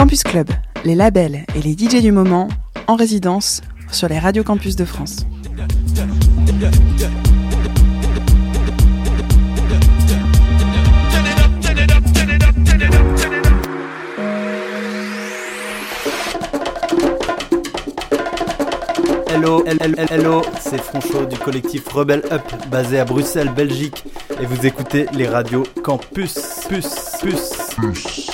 Campus Club, les labels et les DJ du moment en résidence sur les radios campus de France. Hello, hello, hello, c'est Franchot du collectif Rebel Up basé à Bruxelles, Belgique et vous écoutez les radios Campus, Puce, Puce.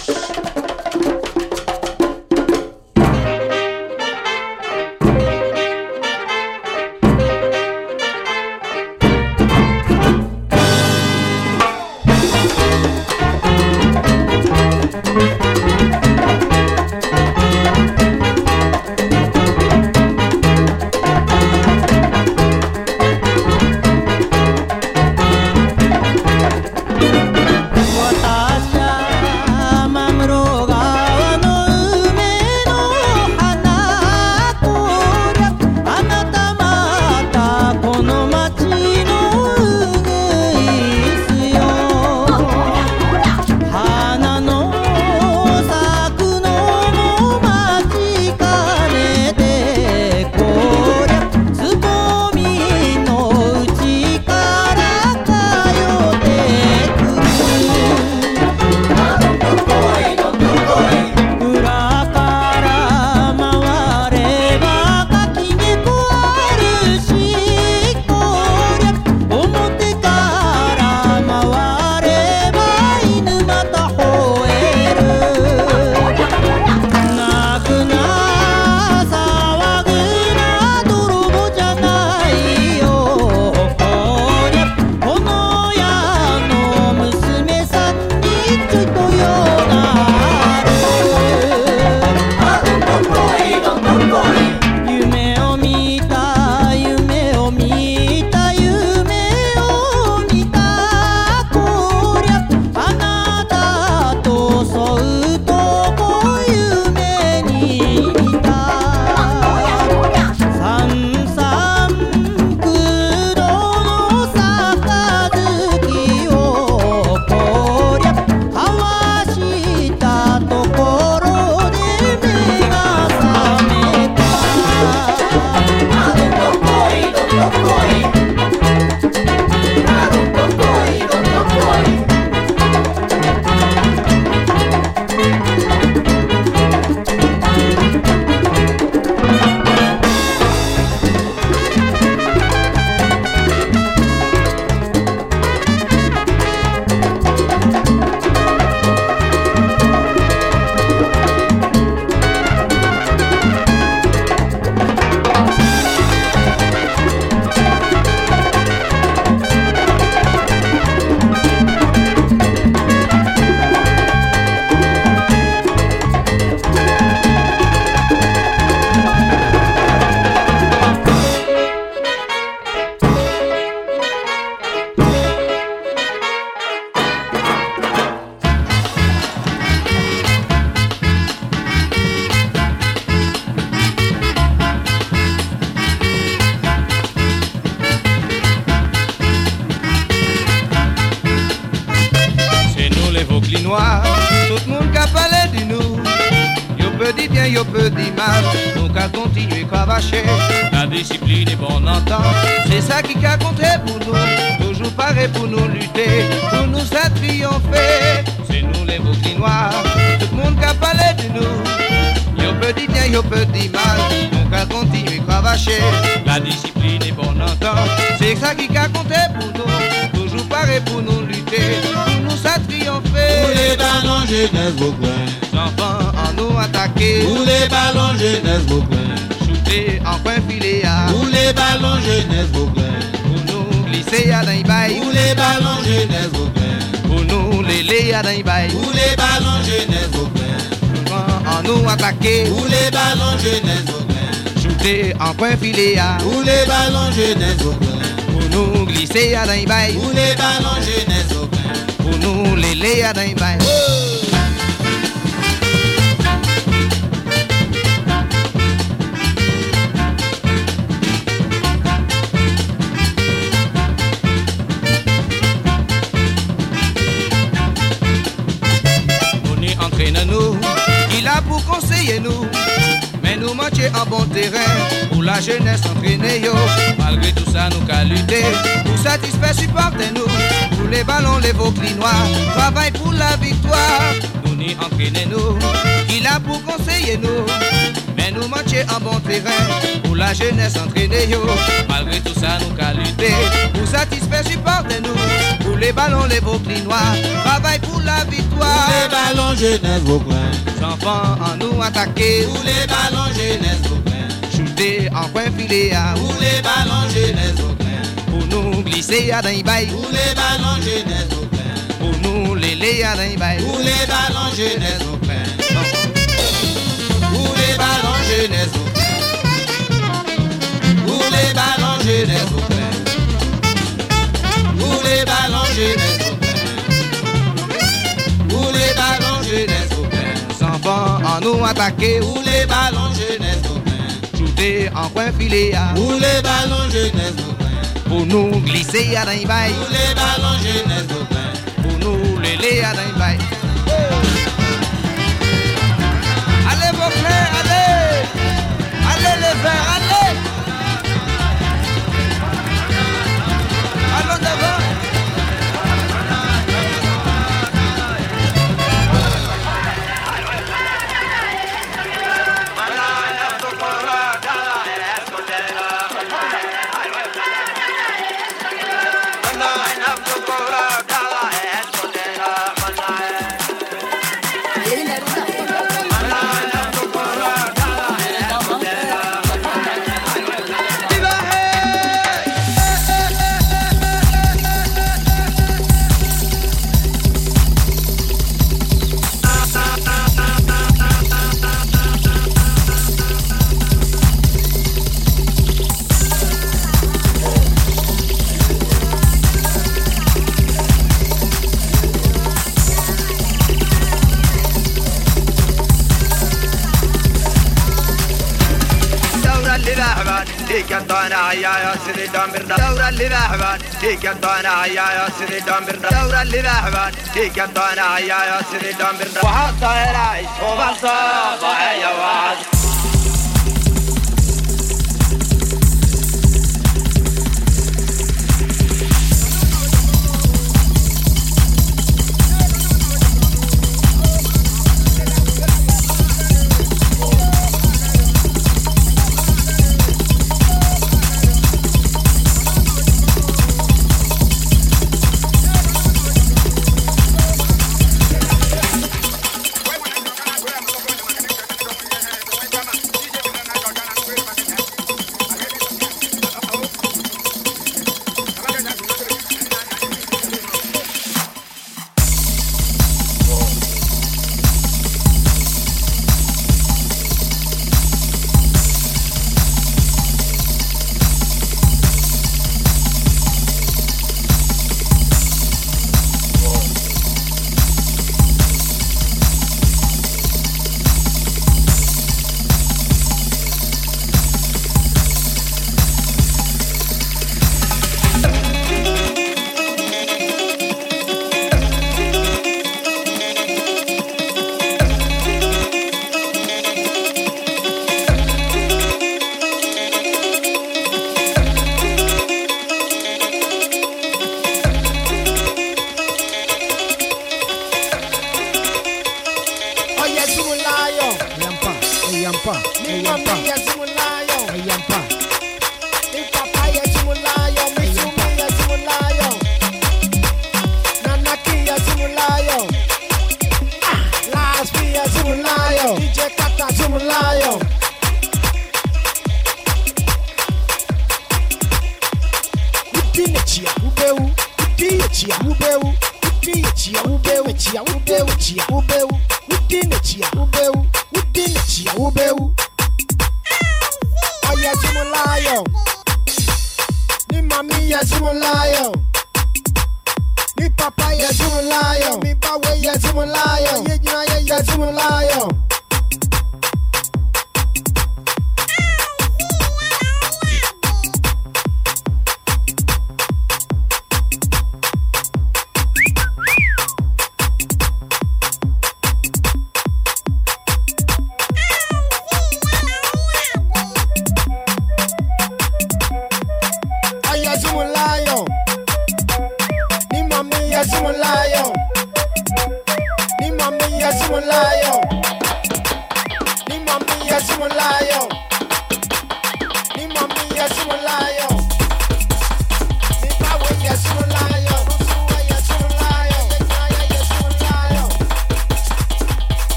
le dimanche, donc à cravacher. La discipline et bon entend. c'est ça qui a compté pour nous. Toujours pareil pour nous lutter, pour nous ça triompher. C'est nous les Vauquinois, tout le monde qui a parlé de nous. Yo petit bien, yo petit mal, donc à continuer cravacher. La discipline et bon entend. c'est ça qui a compté pour nous. Toujours pareil pour nous lutter, pour nous ça triompher. Pour les ballons, je Enfants, nous attaquer. Tous les ballons jeunesse Beauclair. Shooter en coin filet. Tous les ballons jeunesse Beauclair. Pour nous glisser à l'aibaye. Tous les ballons jeunesse Beauclair. Pour nous les à l'aibaye. Tous les ballons jeunesse Beauclair. En nous attaquer. Tous les ballons jeunesse Beauclair. Shooter en coin filet. Tous les ballons jeunesse Beauclair. Pour nous glisser à l'aibaye. Tous les ballons jeunesse Beauclair. Pour nous les à l'aibaye. En bon terrain pour la jeunesse entraînée yo. Malgré tout ça, nous qu'à lutter pour satisfaire, supportez-nous. Pour les ballons, les noirs, travail pour la victoire. Nous n'y entraînez-nous, il a pour conseiller nous. Mais nous manquons en bon terrain pour la jeunesse entraînée yo. Malgré tout ça, nous qu'à lutter pour satisfaire, supportez-nous. Les ballons, les noirs, travail pour la victoire. Les ballons, jeunesse, vos enfants en nous attaquer. Pour les ballons jeunesse au Shooter en coin filet à. Pour les ballons jeunesse au Pour nous glisser à bail. Pour les ballons jeunesse au Pour nous léler à bail. Pour les ballons jeunesse au Pour les ballons jeunesse au Pour les ballons jeunesse au Pour les ballons jeunesse au Pour les ballons jeunesse en nous attaquer. Où les ballons jeunesse au Shooter en coin filet Où les ballons jeunesse au Pour nous glisser à d'un bail. Où les ballons jeunesse au Pour nous léler à d'un bail. سيدي دامبر دورة اللي ذهبت هيك الطانا يا سيدي دامبر دورة اللي ذهبت هيك الطانا يا سيدي دامبر وحط العيش وبالصباح يا وعد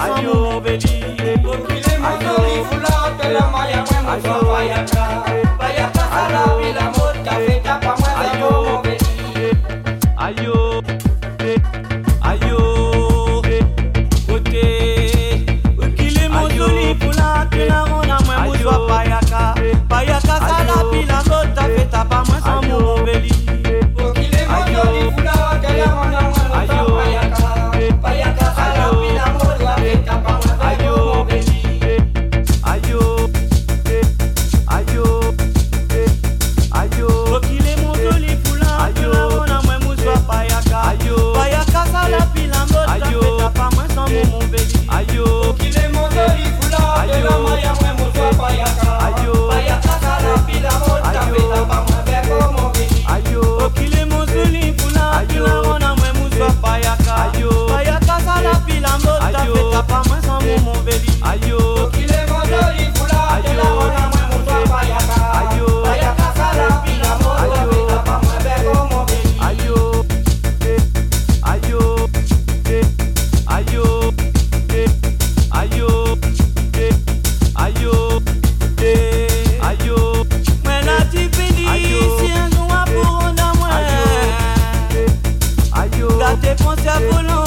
I ayúdame, ayúdame, ayúdame, ayúdame, ayúdame, ayúdame, ayúdame, ayúdame, commencé à voler en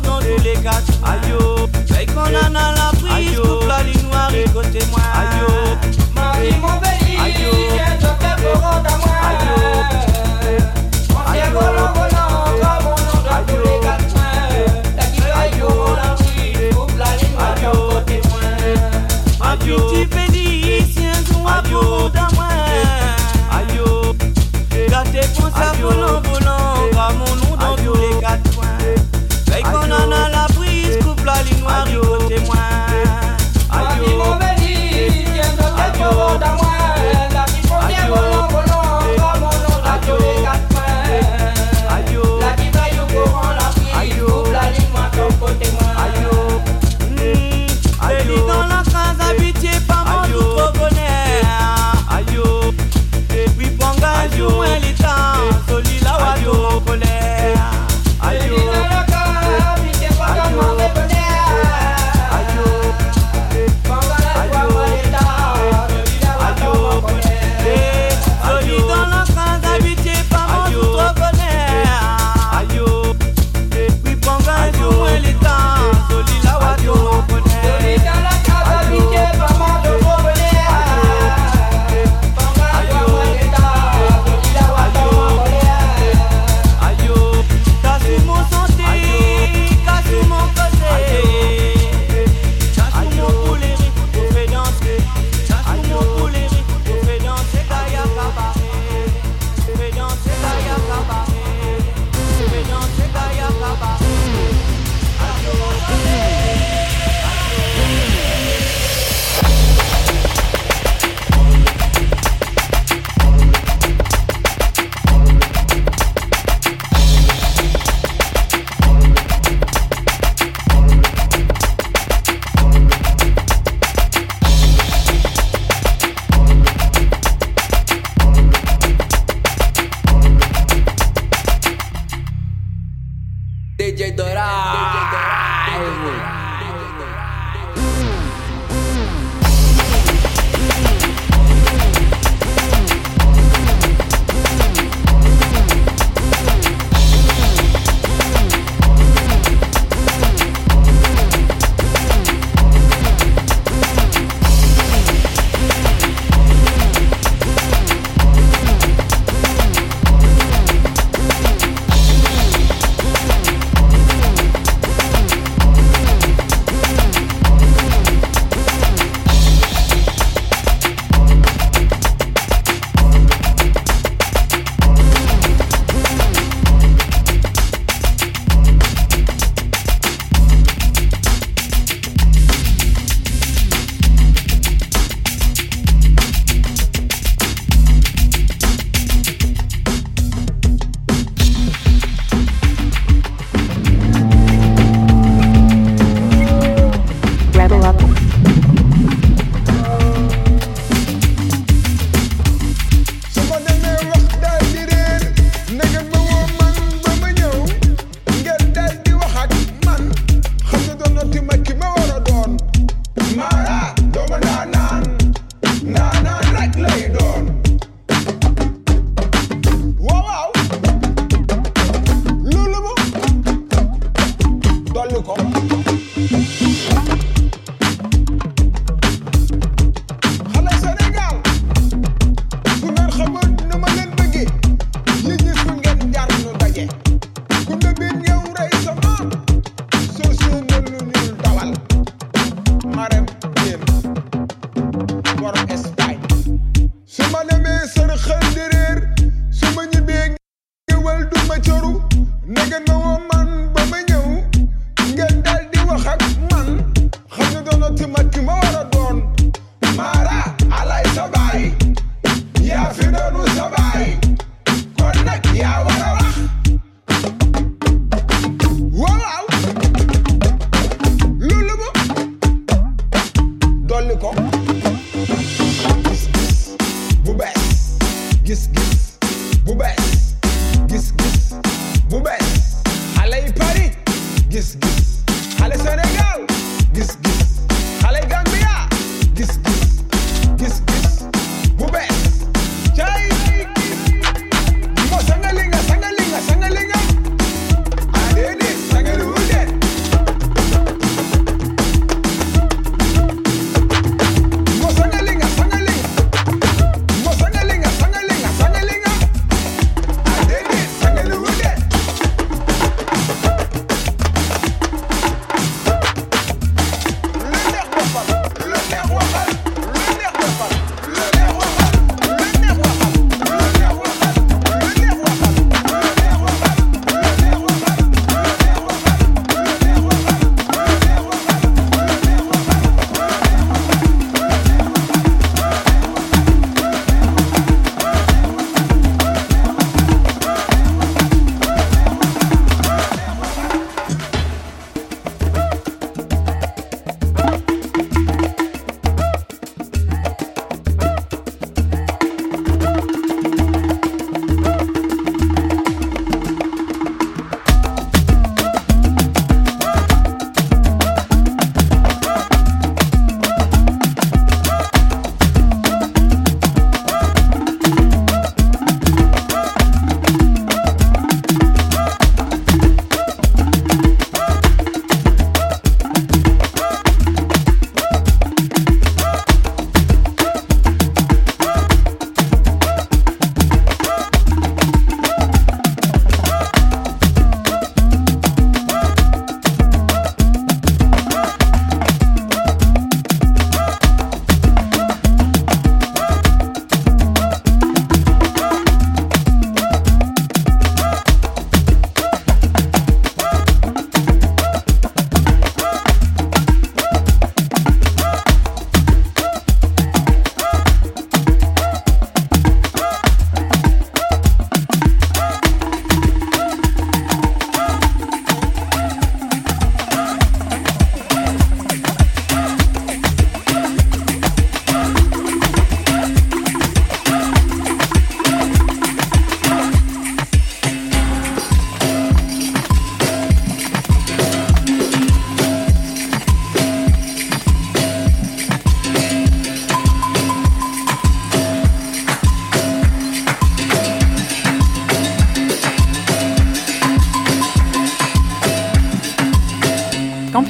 dans tous les cas. Aïe, qu'on en a la prise. Coupe la ligne noire, côté moi.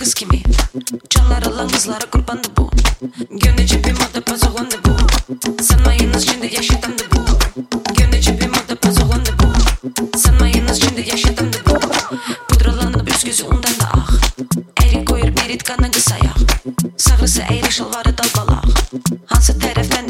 kız kimi? Canlar alan kızlara kurbandı bu. Gönlü cebim oda pazoğlandı bu. Sanmayınız şimdi yaşatandı bu. Gönlü cebim oda pazoğlandı bu. Sanmayınız şimdi yaşatandı bu. Pudralanıp üst gözü undan da ah. Eri koyur bir itkanı kısa yak. Sağrısı eğri şalvarı dalgalak Hansı tərəfdən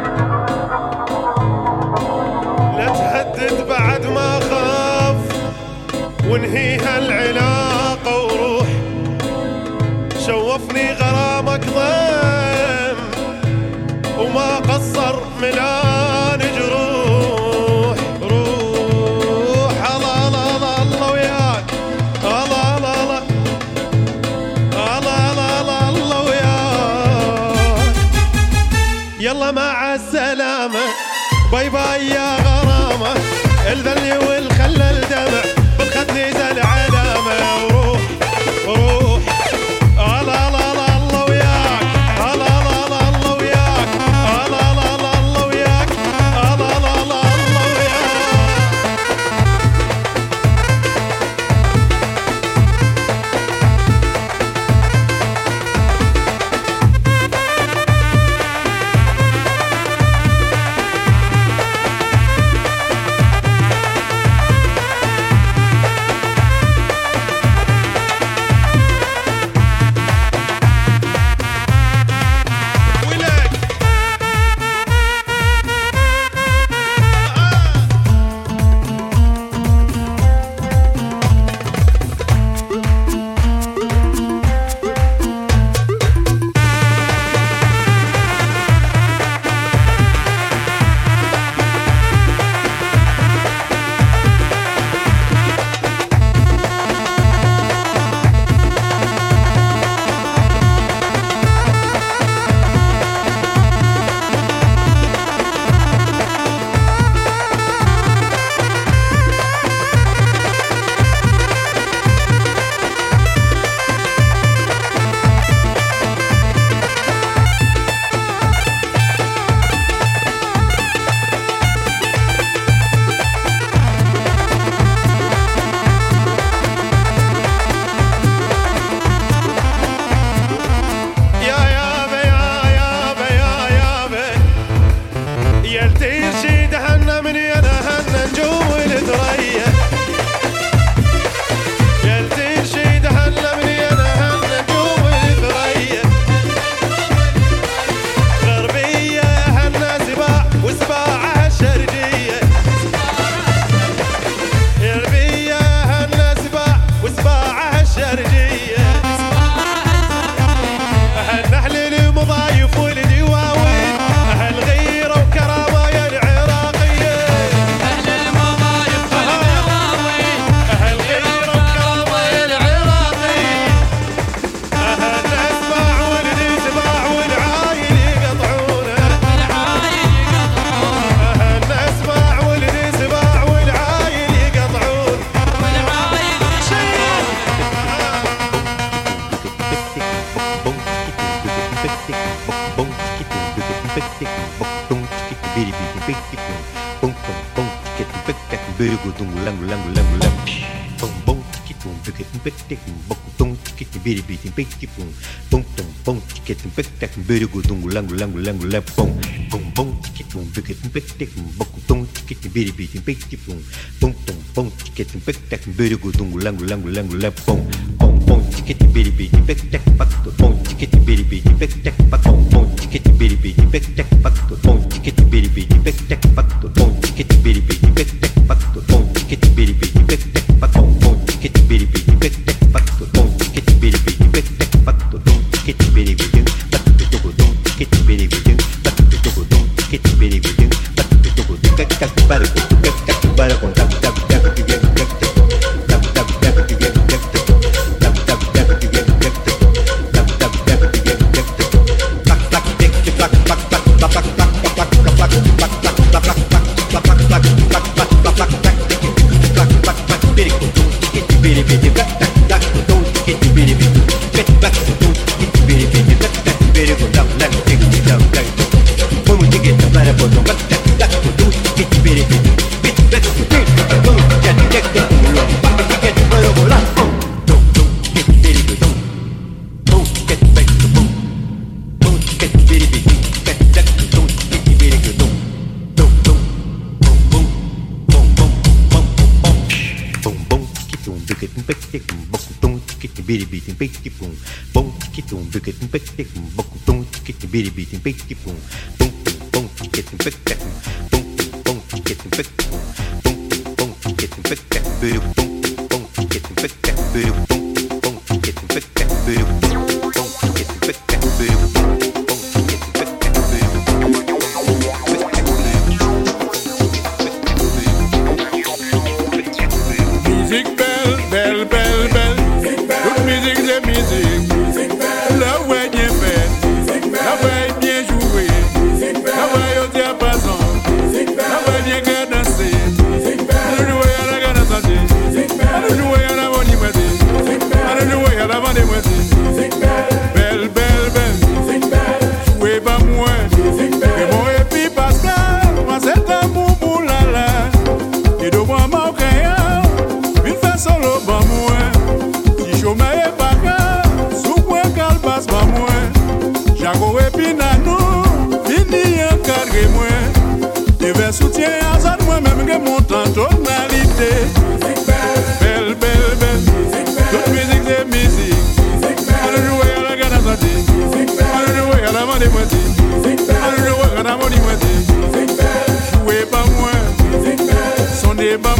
pum pum tum pum ticket tum pick tack birigu dung lang lang lang lang pum pum pum ticket tum pick tum pick tack bok tum ticket biri biri tum pick tum pum tum pum ticket tum pick tack birigu dung lang lang lang lang pum pum pum ticket biri biri tum pick tack tum pum ticket biri biri tum beating big boom boom ticket boom ticket big tick boom boom ticket bitty beating big boom boom boom ticket big tick boom boom ticket big boom boom ticket big tick boom boom boom ticket big boom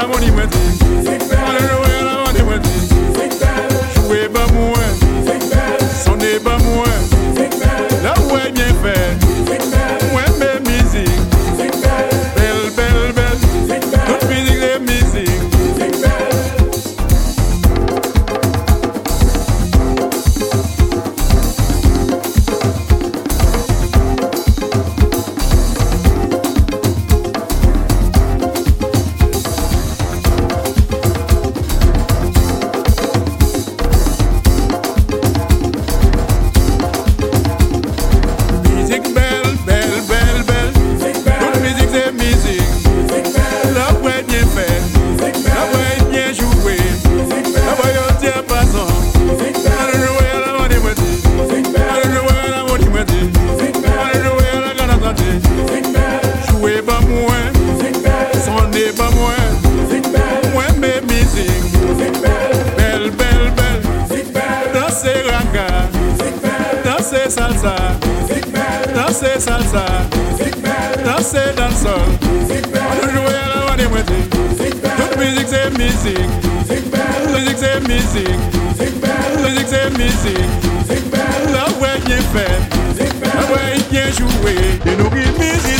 la bonne y music. Music bell. Music c'est music. Music bell. Music c'est music. Music bell. music, voix music, faite. Music bell. music, voix music, jouée. music, nourrit music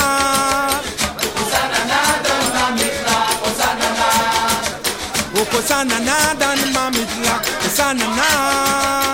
sana na dan mami lak sana na.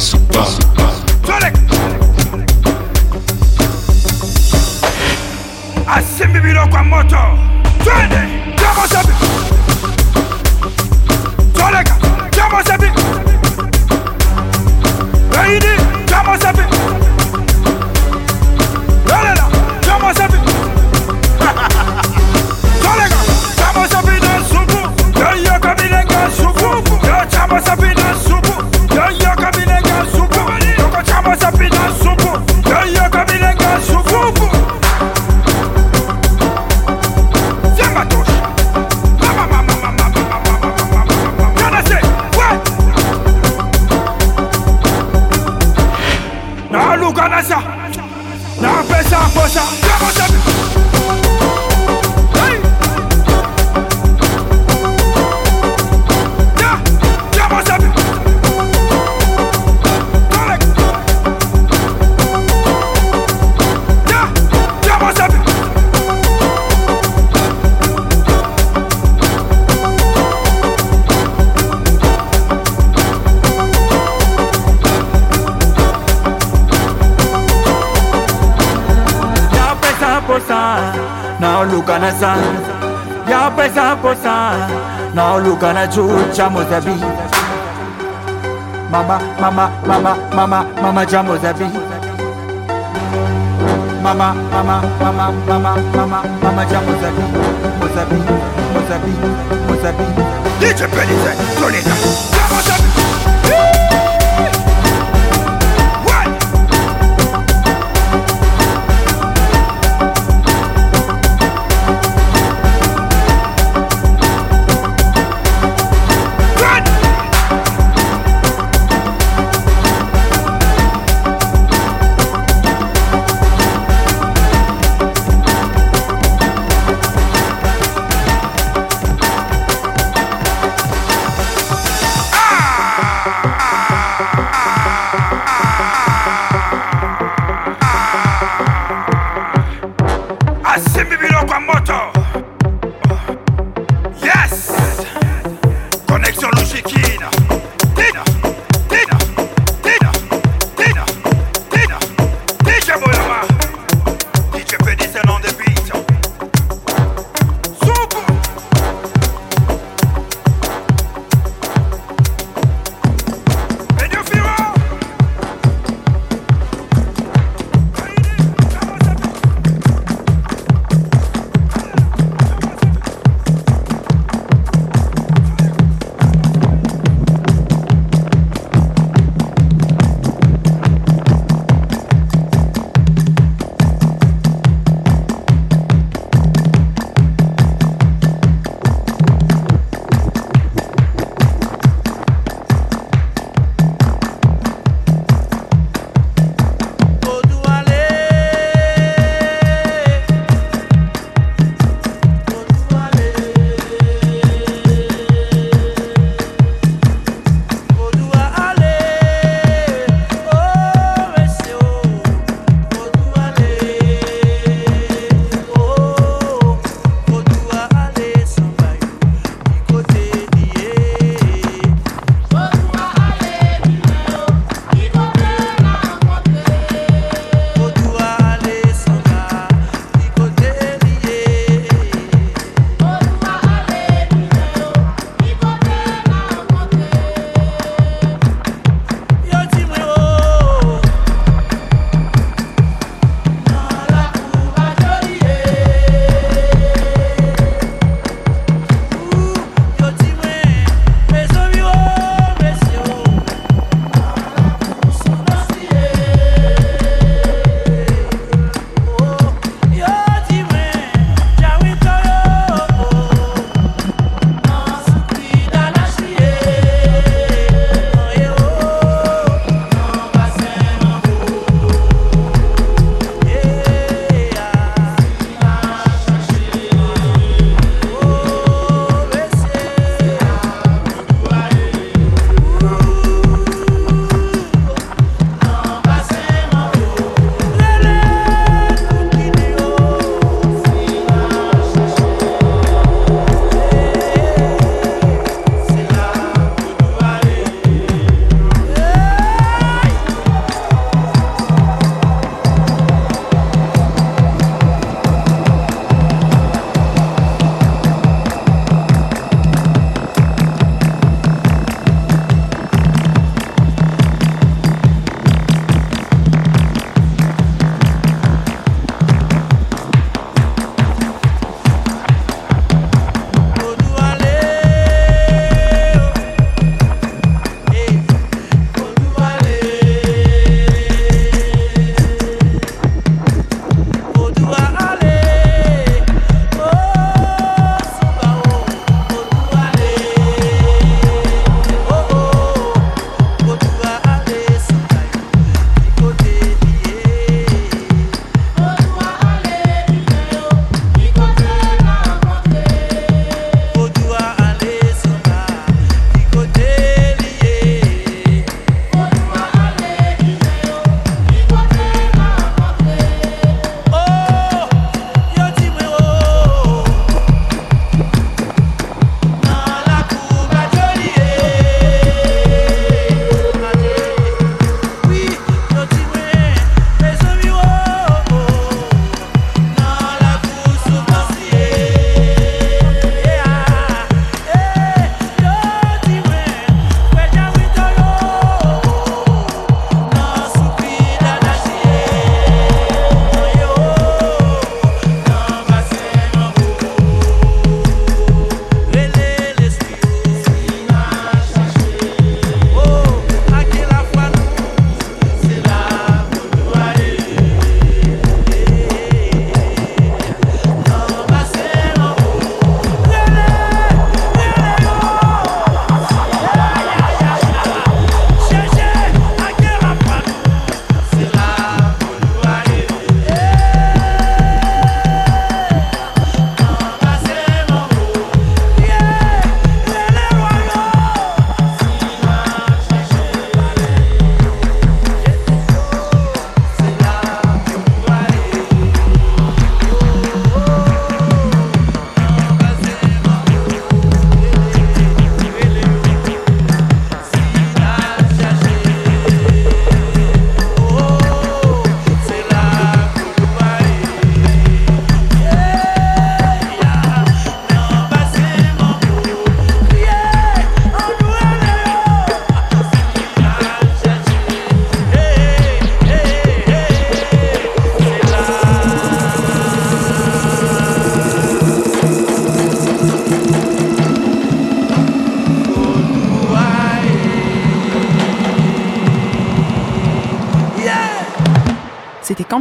Super. Sonic! Asimbi biloko ya moto twende tokosa Now look and I choose jam with. Mama, mama, mama, mama, mama jam with. Mama, mama, mama, mama, mama, mama jam with a beat. With a beat. DJ Benny said, turn it up.